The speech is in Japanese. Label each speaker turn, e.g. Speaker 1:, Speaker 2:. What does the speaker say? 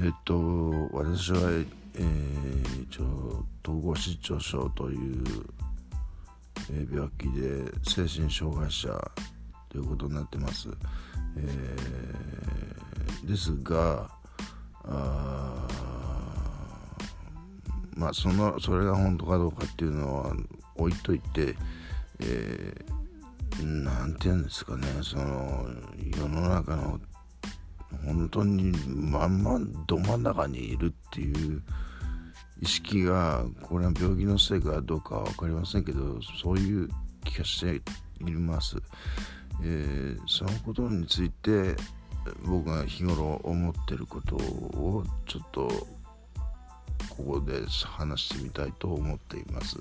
Speaker 1: えっと私は、えー、一応統合失調症という、えー、病気で精神障害者ということになってます、えー、ですがあまあそのそれが本当かどうかっていうのは置いといて、えー、なんて言うんですかねその世の中の本当にまんまど真ん中にいるっていう意識がこれは病気のせいかどうかは分かりませんけどそういう気がしています、えー、そのことについて僕が日頃思ってることをちょっとここで話してみたいと思っています。